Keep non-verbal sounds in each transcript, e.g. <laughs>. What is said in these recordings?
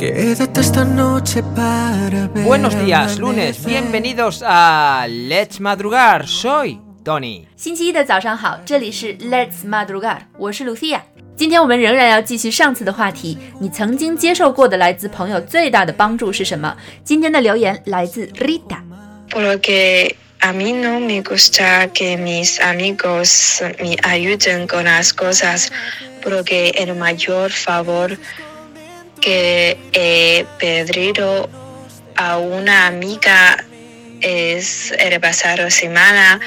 Quédate esta noche para ver Buenos días, amanecer. lunes, bienvenidos a Let's Madrugar, soy Tony. 星期一的早上好，这里是 Let's Madrugar，我是 Lucia。今天我们仍然要继续上次的话题，你曾经接受过的来自朋友最大的帮助是什么？今天的留言来自 Rita。 porque a mí no me gusta que mis amigos me ayuden con las cosas, porque el mayor favor que he pedido a una amiga es el pasado semana.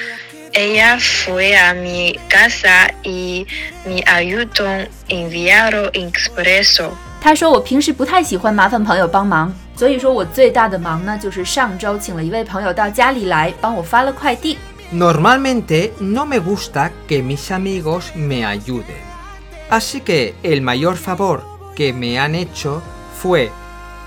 Ella fue a mi casa y me ayudó a enviar expreso. 他说我平时不太喜欢麻烦朋友帮忙，所以说我最大的忙呢，就是上周请了一位朋友到家里来帮我发了快递。 Normalmente no me gusta que mis amigos me ayuden. Así que el mayor favor que me han hecho fue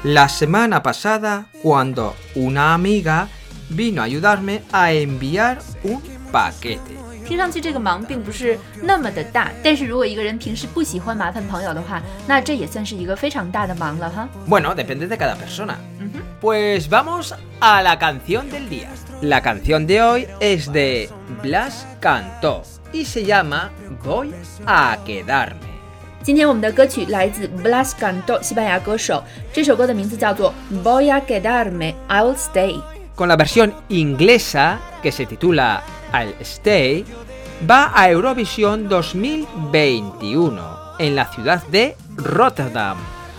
la semana pasada cuando una amiga vino a ayudarme a enviar un paquete. 听上去这个忙并不是那么的大，但是如果一个人平时不喜欢麻烦朋友的话，那这也算是一个非常大的忙了哈。 Bueno, depende de cada persona. Pues vamos a la canción del día. La canción de hoy es de Blas Cantó y se llama Voy a quedarme. 今天我们的歌曲来自 b l a s c a n d o 西班牙歌手，这首歌的名字叫做 Voy a quedarme, I'll stay。Con la versión inglesa que se titula I'll Stay, va a Eurovisión 2021 en la ciudad de Rotterdam,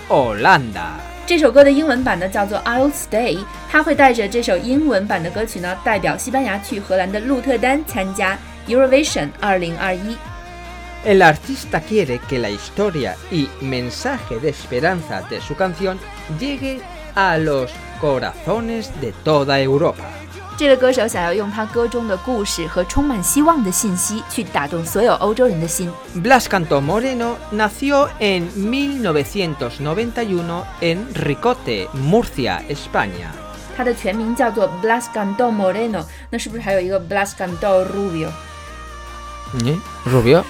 Holanda. 这首歌的英文版呢叫做 I'll Stay，它会带着这首英文版的歌曲呢，代表西班牙去荷兰的鹿特丹参加 Eurovision 2021。El artista quiere que la historia y mensaje de esperanza de su canción llegue a los corazones de toda Europa. 这个歌手想要用他歌中的故事和充满希望的信息，去打动所有欧洲人的心。 Blas Cantó Moreno nació en 1991 en Ricote, Murcia, España. 他的全名叫做 Blas Cantó Moreno，那是不是还有一个 Blas Cantó Rubio？ Rubio.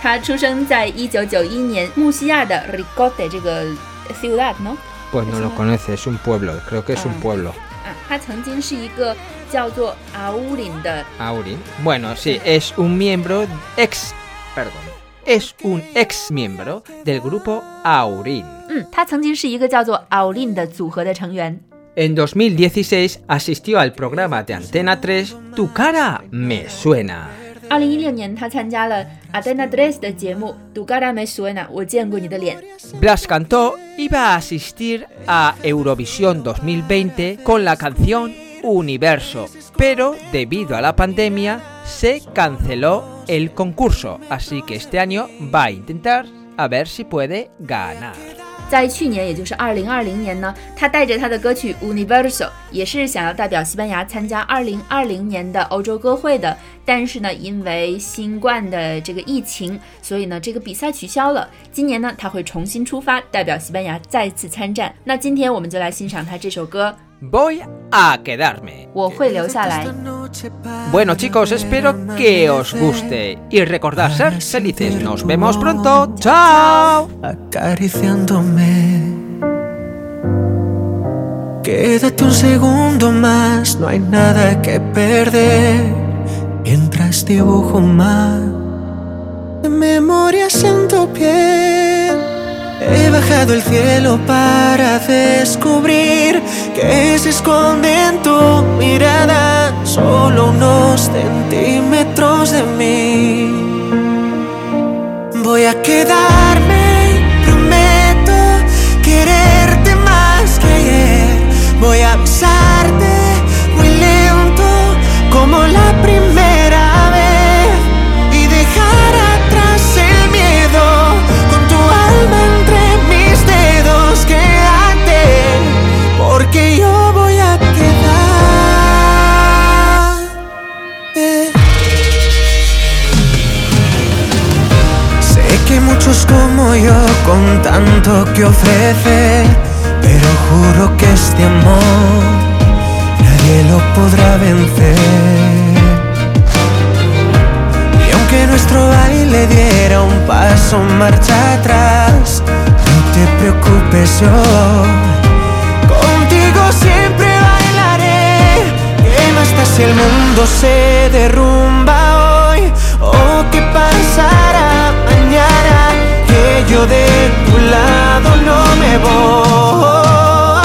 他出生在一九九一年木西亚的 <laughs> Ricote 这个 ciudad no？ Pues no lo conoce, es un pueblo, creo que es un Ah. pueblo. 啊，他曾经是一个叫做阿乌林的 Aurin. Bueno, sí, es un miembro ex. Perdón. Es un ex miembro del grupo Aurin. 嗯，他曾经是一个叫做奥林的组合的成员。 En 2016 asistió al programa de Antena 3 Tu cara me suena. 二零一六年，他参加了 Adena Tres 的节目《Du cara me suena》，我见过你的脸。 Blas Cantó iba a asistir a Eurovisión 2020 con la canción Universo, pero debido a la pandemia se canceló el concurso, así que este año va a intentar a ver si puede ganar. 在去年，也就是二零二零年呢，他带着他的歌曲《Universal，》，也是想要代表西班牙参加二零二零年的欧洲歌会的。但是呢，因为新冠的这个疫情，所以呢，这个比赛取消了。今年呢，他会重新出发，代表西班牙再次参战。那今天我们就来欣赏他这首歌，Voy a quedarme. Bueno chicos, espero que os guste y recordad ser felices. Nos vemos pronto. Chao. Acariciándome. Quédate un segundo más, no hay nada que perder. Mientras dibujo más, de memoria siento piel. He bajado el cielo para descubrir que se esconde en tu mirada solo unos centímetros de mí. Voy a quedarme, muchos como yo con tanto que ofrecer, pero juro que este amor nadie lo podrá vencer. Y aunque nuestro baile diera un paso marcha atrás, no te preocupes yo. Contigo siempre bailaré. ¿Qué más da si el mundo se derrumba voy.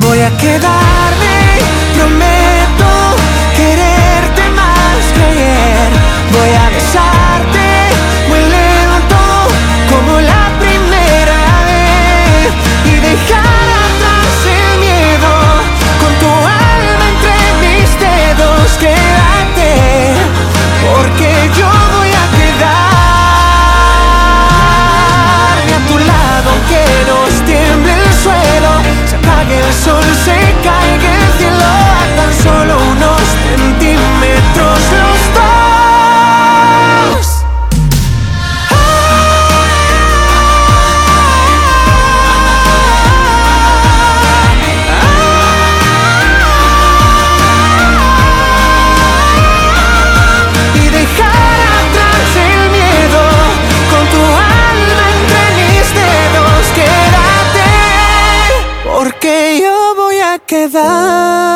Voy a quedarme, quería quedar.